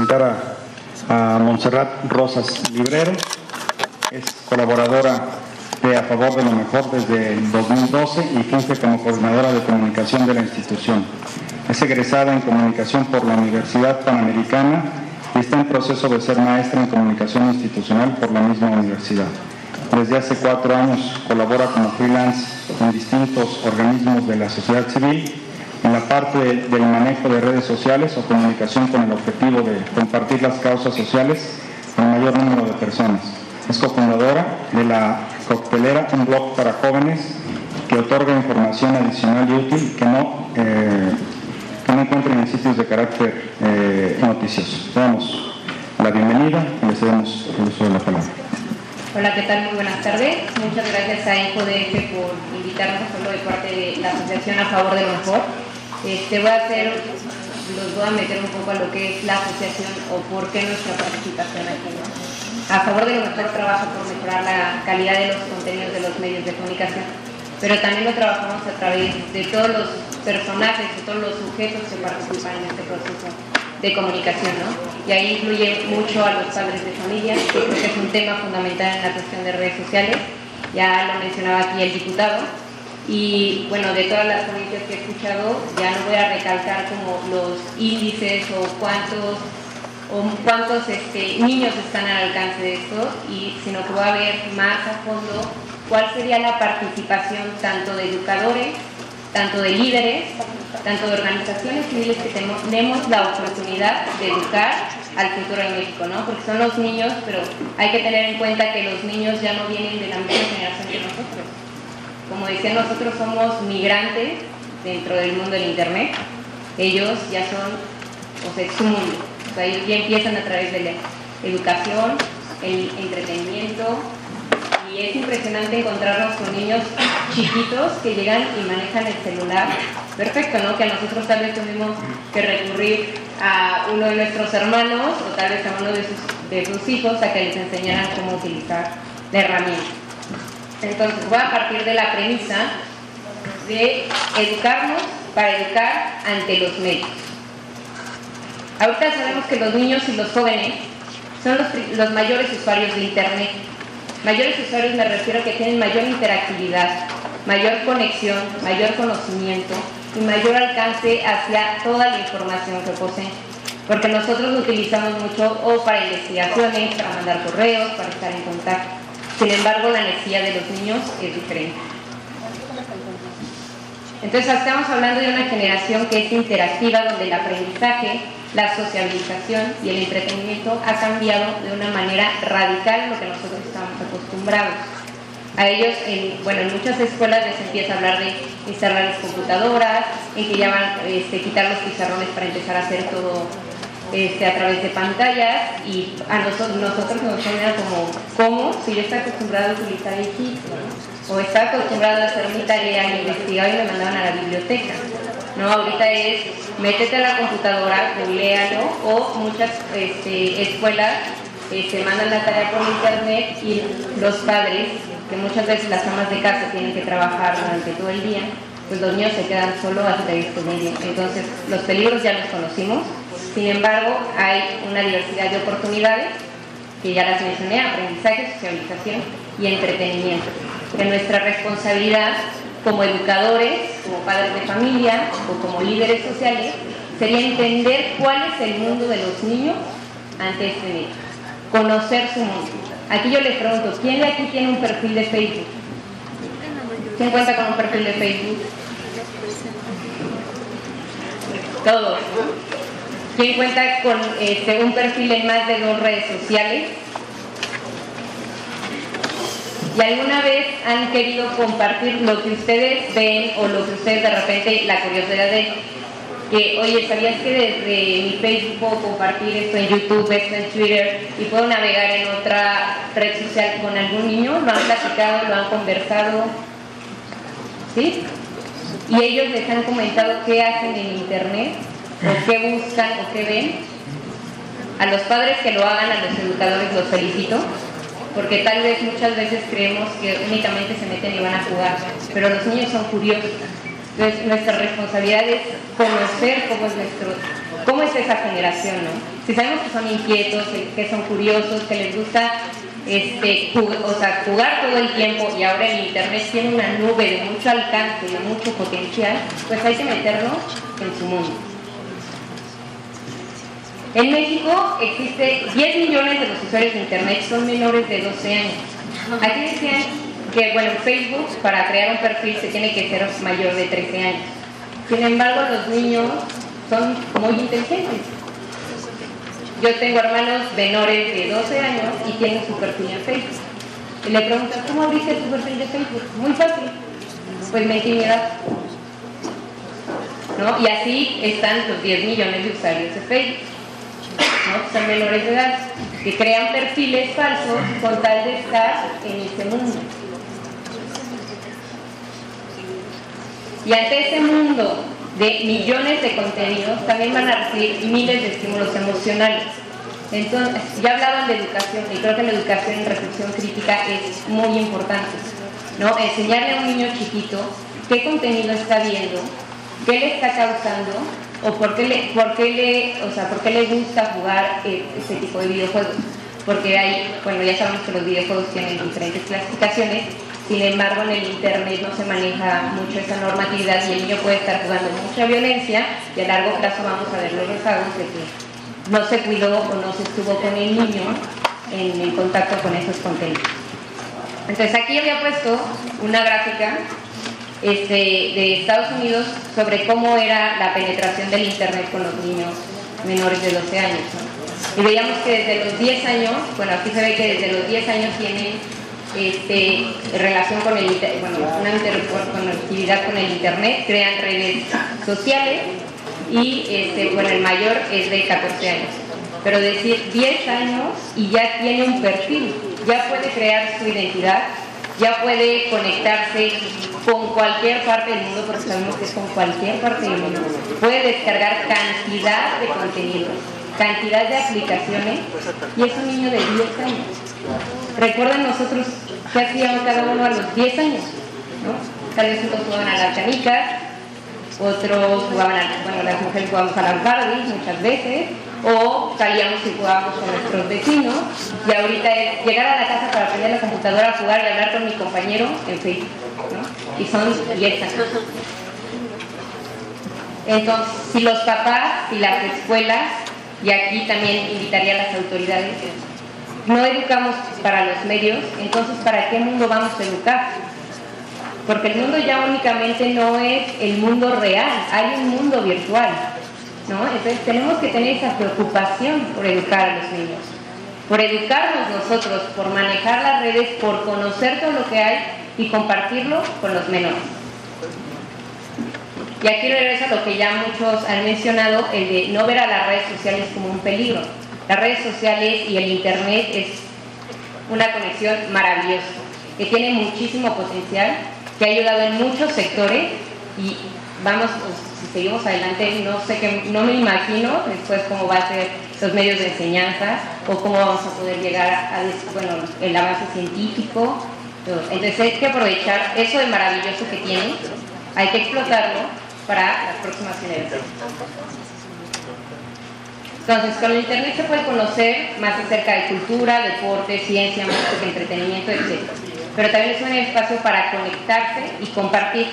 presentar a, a Montserrat Rosas Librero. Es colaboradora de A Favor de lo Mejor desde el 2012 y funge como coordinadora de comunicación de la institución. Es egresada en comunicación por la Universidad Panamericana y está en proceso de ser maestra en comunicación institucional por la misma universidad. Desde hace cuatro años colabora como freelance en distintos organismos de la sociedad civil en la parte del manejo de redes sociales o comunicación con el objetivo de compartir las causas sociales el mayor número de personas. Es cofundadora de la Coctelera, un blog para jóvenes que otorga información adicional y útil que no, eh, que no encuentren en sitios de carácter eh, noticioso. Damos la bienvenida y les damos el uso de la palabra. Hola, ¿qué tal? Muy buenas tardes. Muchas gracias a InfoDF por invitarnos solo de parte de la Asociación a Favor de lo Mejor. Este, voy a hacer, los voy a meter un poco a lo que es la asociación o por qué nuestra participación aquí. A favor de lo mejor trabaja por mejorar la calidad de los contenidos de los medios de comunicación, pero también lo trabajamos a través de todos los personajes, de todos los sujetos que participan en este proceso de comunicación, ¿no? Y ahí incluye mucho a los padres de familia, que que es un tema fundamental en la cuestión de redes sociales, ya lo mencionaba aquí el diputado, y bueno, de todas las ponencias que he escuchado, ya no voy a recalcar como los índices o cuántos o cuántos este, niños están al alcance de esto, y, sino que voy a ver más a fondo cuál sería la participación tanto de educadores, tanto de líderes, tanto de organizaciones civiles que tenemos la oportunidad de educar al futuro de México, ¿no? Porque son los niños, pero hay que tener en cuenta que los niños ya no vienen de la misma generación que nosotros. Como decía, nosotros somos migrantes dentro del mundo del Internet. Ellos ya son, o sea, es su mundo. O sea, ellos ya empiezan a través de la educación, el entretenimiento, y es impresionante encontrarnos con niños chiquitos que llegan y manejan el celular. Perfecto, ¿no? Que a nosotros tal vez tuvimos que recurrir a uno de nuestros hermanos o tal vez a uno de sus hijos a que les enseñaran cómo utilizar la herramienta. Entonces voy a partir de la premisa de educarnos para educar ante los medios. Ahorita sabemos que los niños y los jóvenes son los, mayores usuarios de Internet Mayores usuarios me refiero a que tienen mayor interactividad, mayor conexión, mayor conocimiento y mayor alcance hacia toda la información que poseen. Porque nosotros lo utilizamos mucho o para investigaciones, para mandar correos, para estar en contacto. Sin embargo, la necesidad de los niños es diferente. Entonces, estamos hablando de una generación que es interactiva, donde el aprendizaje la sociabilización y el entretenimiento ha cambiado de una manera radical lo que nosotros estamos acostumbrados. A ellos, en, bueno, en muchas escuelas les empieza a hablar de instalar las computadoras, en que ya van a este, quitar los pizarrones para empezar a hacer todo este, a través de pantallas y a nosotros, nosotros nos suena como, ¿cómo? Si yo estaba acostumbrado a utilizar el kit o estaba acostumbrado a hacer mi tarea investigar y me mandaban a la biblioteca. No, ahorita es métete a la computadora, léalo, o muchas este, escuelas este, mandan la tarea por internet y los padres, que muchas veces las amas de casa tienen que trabajar durante todo el día, pues los niños se quedan solo hasta medio. Entonces, los peligros ya los conocimos, sin embargo, hay una diversidad de oportunidades que ya las mencioné, aprendizaje, socialización y entretenimiento. Nuestra responsabilidad como educadores, como padres de familia o como líderes sociales, sería entender cuál es el mundo de los niños ante este medio, conocer su mundo. Aquí yo les pregunto, ¿quién de aquí tiene un perfil de Facebook? ¿Quién cuenta con un perfil de Facebook? Todos. ¿Quién cuenta con este, un perfil en más de dos redes sociales? y alguna vez han querido compartir lo que ustedes ven o lo que ustedes de repente, la curiosidad de que, oye, ¿sabías que desde mi Facebook puedo compartir esto en YouTube, esto en Twitter y puedo navegar en otra red social con algún niño? ¿Lo han platicado, lo han conversado? ¿Sí? Y ellos les han comentado qué hacen en Internet, o qué buscan, o qué ven. A los padres que lo hagan, a los educadores los felicito porque tal vez muchas veces creemos que únicamente se meten y van a jugar, pero los niños son curiosos. Entonces nuestra responsabilidad es conocer cómo es nuestro, cómo es esa generación, ¿no? Si sabemos que son inquietos, que son curiosos, que les gusta este, o sea, jugar todo el tiempo y ahora el Internet tiene una nube de mucho alcance, de mucho potencial, pues hay que meternos en su mundo. En México existe 10 millones de los usuarios de Internet, son menores de 12 años. Aquí decían que, bueno, Facebook para crear un perfil se tiene que ser mayor de 13 años. Sin embargo, los niños son muy inteligentes yo tengo hermanos menores de 12 años y tienen su perfil en Facebook. Y le preguntan, ¿cómo abriste tu perfil de Facebook? Muy fácil. Pues me intimidad. ¿No? Y así están los 10 millones de usuarios de Facebook. ¿No? Son menores de edad, que crean perfiles falsos con tal de estar en ese mundo. Y ante ese mundo de millones de contenidos, también van a recibir miles de estímulos emocionales. Entonces, ya hablaban de educación y creo que la educación en reflexión crítica es muy importante. ¿no? Enseñarle a un niño chiquito qué contenido está viendo, qué le está causando o por qué le, por qué le, o sea, por qué le gusta jugar eh, ese tipo de videojuegos. Porque hay, bueno, ya sabemos que los videojuegos tienen diferentes clasificaciones sin embargo, en el Internet no se maneja mucho esa normatividad y el niño puede estar jugando mucha violencia y a largo plazo vamos a ver los rezagos de que no se cuidó o no se estuvo con el niño en contacto con esos contenidos. Entonces aquí había puesto una gráfica este, de Estados Unidos sobre cómo era la penetración del Internet con los niños menores de 12 años. Y veíamos que desde los 10 años, bueno, aquí se ve que desde los 10 años tienen este, relación con el bueno, una interconectividad con el internet, crean redes sociales y este, bueno, el mayor es de 14 años. Pero decir 10 años y ya tiene un perfil, ya puede crear su identidad, ya puede conectarse con cualquier parte del mundo, porque sabemos que es con cualquier parte del mundo. Puede descargar cantidad de contenidos, cantidad de aplicaciones y es un niño de 10 años. Recuerden nosotros qué hacíamos cada uno a los 10 años, ¿no? Tal vez unos jugaban a las canicas, otros jugaban a, bueno, las mujeres jugábamos a las Barbies muchas veces, o salíamos y jugábamos con nuestros vecinos, y ahorita es llegar a la casa para aprender la computadora a jugar y hablar con mi compañero en Facebook, ¿no? Y son 10 años. Entonces, si los papás y las escuelas, y aquí también invitaría a las autoridades, no educamos para los medios, entonces ¿para qué mundo vamos a educar? Porque el mundo ya únicamente no es el mundo real, hay un mundo virtual. ¿No? Entonces tenemos que tener esa preocupación por educar a los niños, por educarnos nosotros, por manejar las redes, por conocer todo lo que hay y compartirlo con los menores. Y aquí regreso a lo que ya muchos han mencionado, el de no ver a las redes sociales como un peligro. Las redes sociales y el Internet es una conexión maravillosa, que tiene muchísimo potencial, que ha ayudado en muchos sectores y vamos, si seguimos adelante, no sé que, no me imagino después cómo va a ser los medios de enseñanza o cómo vamos a poder llegar a, bueno, el avance científico. Entonces hay que aprovechar eso de maravilloso que tiene, hay que explotarlo para las próximas generaciones. Entonces, con el Internet se puede conocer más acerca de cultura, deporte, ciencia, música, entretenimiento, etc. Pero también es un espacio para conectarse y compartir.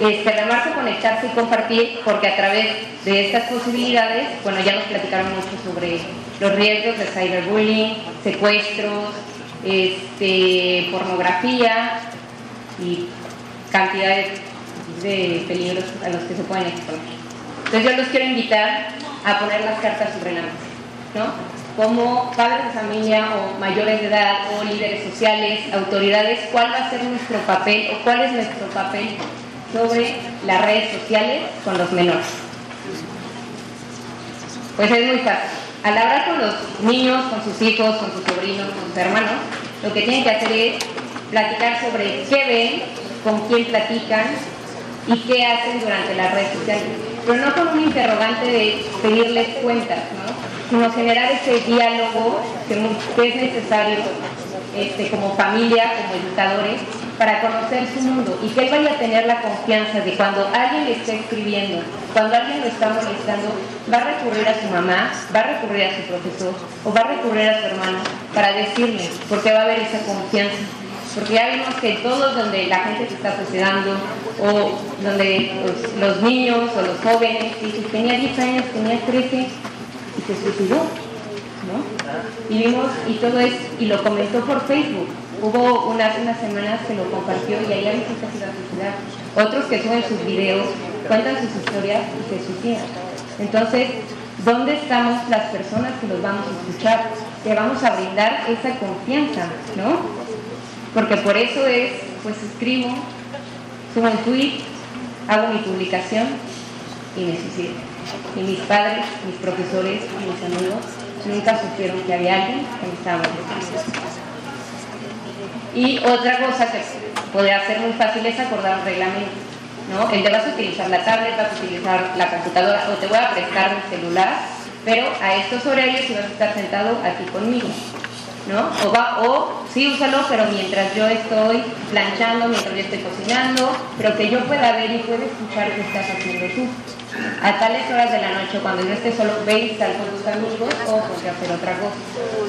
Este, remarco conectarse y compartir porque a través de estas posibilidades, bueno, ya nos platicaron mucho sobre los riesgos de cyberbullying, secuestros, este, pornografía y cantidad de peligros a los que se pueden exponer. Entonces yo los quiero invitar a poner las cartas sobre la mesa, ¿no? Como padres de familia o mayores de edad o líderes sociales, autoridades, ¿cuál va a ser nuestro papel o cuál es nuestro papel sobre las redes sociales con los menores? Pues es muy fácil. Al hablar con los niños, con sus hijos, con sus sobrinos, con sus hermanos, lo que tienen que hacer es platicar sobre qué ven, con quién platican y qué hacen durante las redes sociales pero no con un interrogante de pedirles cuentas, ¿no? Sino generar ese diálogo que, es necesario este, como familia, como educadores, para conocer su mundo y que él vaya a tener la confianza de cuando alguien le esté escribiendo, cuando alguien lo está molestando, va a recurrir a su mamá, va a recurrir a su profesor o va a recurrir a su hermano para decirle, porque va a haber esa confianza. Porque ya vimos que todos donde la gente se está suicidando o donde los, niños o los jóvenes, y tenía 10 años, tenía 13 y se suicidó. ¿no? Y vimos, y todo es, y lo comentó por Facebook Hubo unas, unas semanas que lo compartió y ahí hay gente se suicidar. Otros que suben sus videos, cuentan sus historias y se suicidan. Entonces, ¿dónde estamos las personas que los vamos a escuchar? Que vamos a brindar esa confianza, ¿no? Porque por eso es, pues escribo, subo un tweet, hago mi publicación y me suicido. Y mis padres, mis profesores y mis amigos nunca supieron que había alguien que me estaba y otra cosa que podría ser muy fácil es acordar un reglamento. ¿no? El te vas a utilizar la tablet, vas a utilizar la computadora o te voy a prestar mi celular, pero a estos horarios si vas a estar sentado aquí conmigo. ¿no? O, va, o sí, úsalo, pero mientras yo estoy planchando, mientras yo estoy cocinando, pero que yo pueda ver y pueda escuchar qué estás haciendo tú. A tales horas de la noche, cuando yo esté solo, ve y sal con tus amigos o ponte a hacer otra cosa.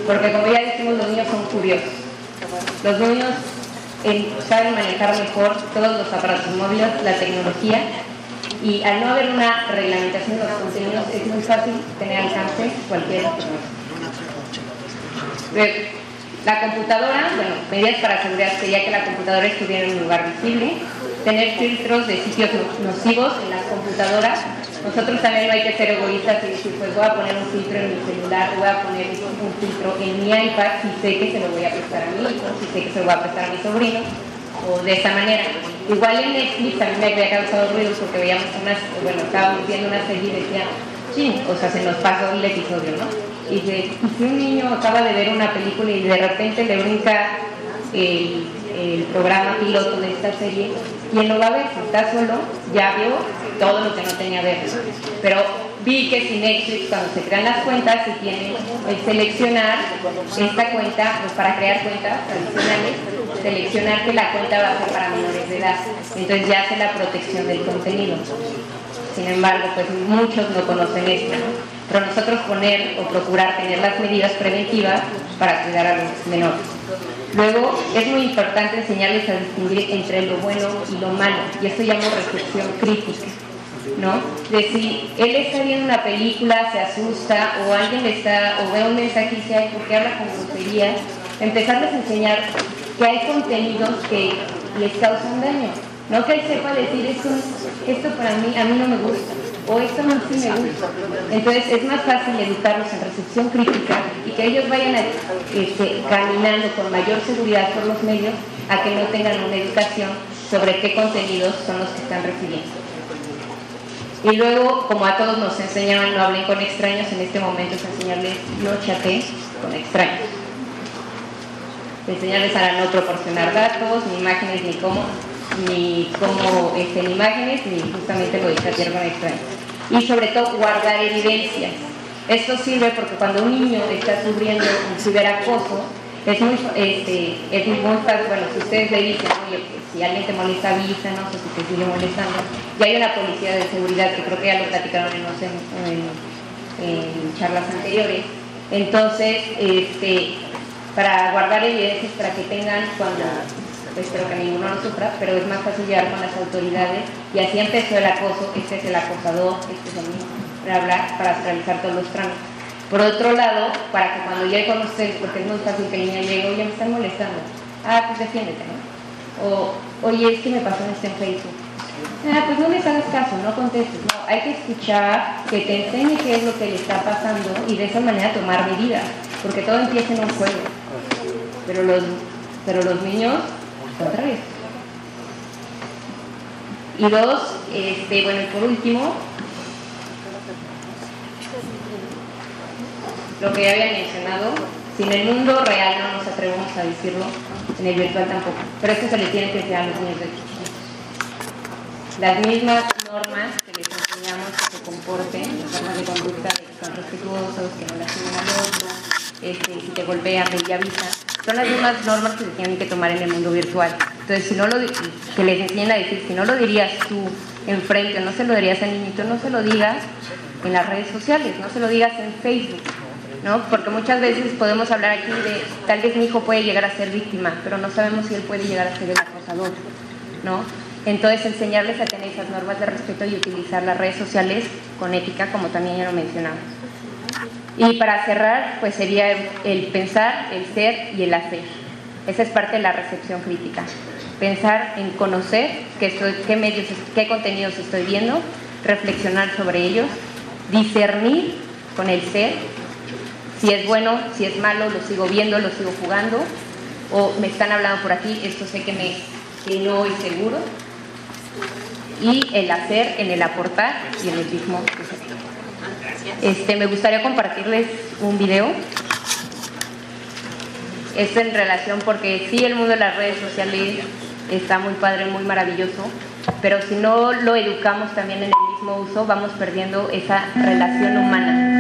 Porque como ya decimos, los niños son curiosos. Los niños eh, saben manejar mejor todos los aparatos móviles, la tecnología, y al no haber una reglamentación de los contenidos es muy fácil tener alcance cualquier la computadora, bueno, medidas para seguridad sería que la computadora estuviera en un lugar visible, tener filtros de sitios nocivos en las computadoras nosotros también no hay que ser egoístas y decir, pues voy a poner un filtro en mi celular, voy a poner un filtro en mi iPad si sé que se lo voy a prestar a mi hijo, si sé que se lo voy a prestar a mi sobrino, o de esa manera. Igual en Netflix a mí me había causado ruido porque veíamos unas, bueno, estábamos viendo una serie y decía, sí, o sea, se nos pasó el episodio, ¿no? Y, de, si un niño acaba de ver una película y de repente le brinca el, el programa piloto de esta serie, ¿quién lo va a ver? Si está solo, ya vio todo lo que no tenía ver. Pero vi que si Netflix cuando se crean las cuentas se tiene que seleccionar esta cuenta, pues para crear cuentas tradicionales, seleccionar que la cuenta va a ser para menores de edad. Entonces ya hace la protección del contenido. Sin embargo, pues muchos no conocen esto, Pero nosotros poner o procurar tener las medidas preventivas para cuidar a los menores. Luego, es muy importante enseñarles a distinguir entre lo bueno y lo malo, y esto llamo recepción crítica. ¿no? De si él está viendo una película, se asusta, o alguien está, o ve un mensaje y dice, ¿por qué habla con grosería? Empezarles a enseñar que hay contenidos que les causan daño. No que él sepa decir, esto para mí, a mí no me gusta, o esto no sí me gusta. Entonces es más fácil educarlos en recepción crítica y que ellos vayan este, caminando con mayor seguridad por los medios a que no tengan una educación sobre qué contenidos son los que están recibiendo. Y luego, como a todos nos enseñaban no hablen con extraños, en este momento es enseñarles no chateen con extraños. Enseñarles a no proporcionar datos, ni imágenes, ni cómo, ni cómo estén imágenes, ni justamente lo de chatear con extraños. Y sobre todo guardar evidencias. Esto sirve porque cuando un niño está sufriendo un ciberacoso, es muy, este, es muy fácil, bueno, si ustedes le dicen, oye, pues si alguien te molesta, avísanos, o si te sigue molestando. Ya hay una policía de seguridad que creo que ya lo platicaron en, en, charlas anteriores. Entonces, este, para guardar evidencias, para que tengan cuando, espero que ninguno lo sufra, pero es más fácil llegar con las autoridades y así empezó el acoso, este es el acosador, este es el mismo, para hablar, para realizar todos los trámites. Por otro lado, para que cuando llegue con ustedes, porque es muy fácil que el niño llegue, oye, me están molestando. Ah, pues defiéndete, ¿no? O, oye, es que me pasó en Facebook. Ah, pues no les hagas caso, no contestes. No, hay que escuchar, que te enseñe qué es lo que le está pasando y de esa manera tomar medidas, porque todo empieza en un juego. Pero los, pero los niños, otra vez. Y dos, este, bueno, por último, lo que ya había mencionado, si en el mundo real no nos atrevemos a decirlo, en el virtual tampoco. Pero esto se le tiene que enseñar a los niños de chiquitos. Las mismas normas que les enseñamos que se comporten, las normas de conducta, de que son respetuosos, que no lastimen al otro, este, si te golpean, te avisan, son las mismas normas que se tienen que tomar en el mundo virtual. Entonces, si no lo, que les enseñen a decir, si no lo dirías tú enfrente, no se lo dirías al niñito, no se lo digas en las redes sociales, no se lo digas en Facebook, ¿no? Porque muchas veces podemos hablar aquí de, tal vez mi hijo puede llegar a ser víctima, pero no sabemos si él puede llegar a ser el acosador, ¿no? Entonces, enseñarles a tener esas normas de respeto y utilizar las redes sociales con ética, como también ya lo mencionaba. Y para cerrar, pues sería el pensar, el ser y el hacer. Esa es parte de la recepción crítica. Pensar en conocer qué, medios, qué contenidos estoy viendo, reflexionar sobre ellos, discernir con el ser, si es bueno, si es malo, lo sigo viendo, lo sigo jugando, o me están hablando por aquí, esto sé que, me, que no es seguro, y el hacer en el aportar y en el mismo este, me gustaría compartirles un video. Esto en relación porque sí, el mundo de las redes sociales está muy padre, muy maravilloso, pero si no lo educamos también en el mismo uso, vamos perdiendo esa relación humana.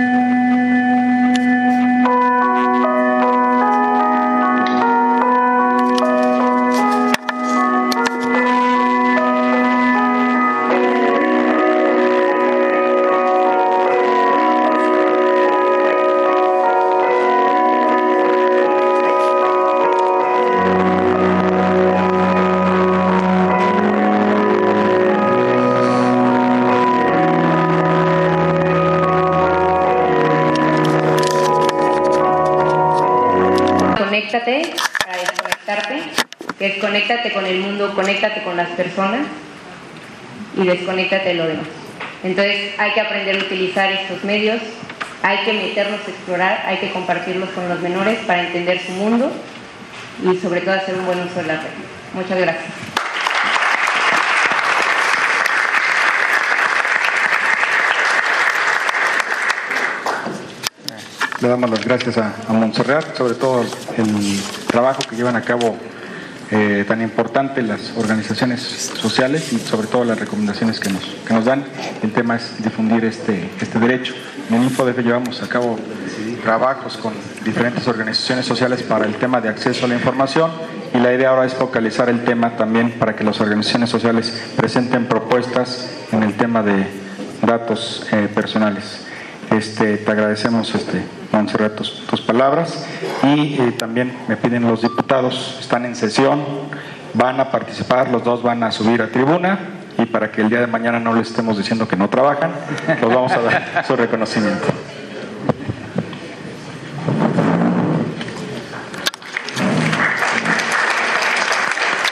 Las personas y desconéctate de lo demás. Entonces hay que aprender a utilizar estos medios, hay que meternos a explorar, hay que compartirlos con los menores para entender su mundo y sobre todo hacer un buen uso de la red. Muchas gracias. Le damos las gracias a, Montserrat, sobre todo el trabajo que llevan a cabo eh, tan importante las organizaciones sociales y sobre todo las recomendaciones que nos, que nos dan. El tema es difundir este, este derecho. En InfoDF llevamos a cabo trabajos con diferentes organizaciones sociales para el tema de acceso a la información y la idea ahora es focalizar el tema también para que las organizaciones sociales presenten propuestas en el tema de datos eh, personales. Este, te agradecemos, este, Montserrat, tus, tus palabras y eh, también me piden los diputados, están en sesión, van a participar, los dos van a subir a tribuna y para que el día de mañana no les estemos diciendo que no trabajan, los vamos a dar su reconocimiento.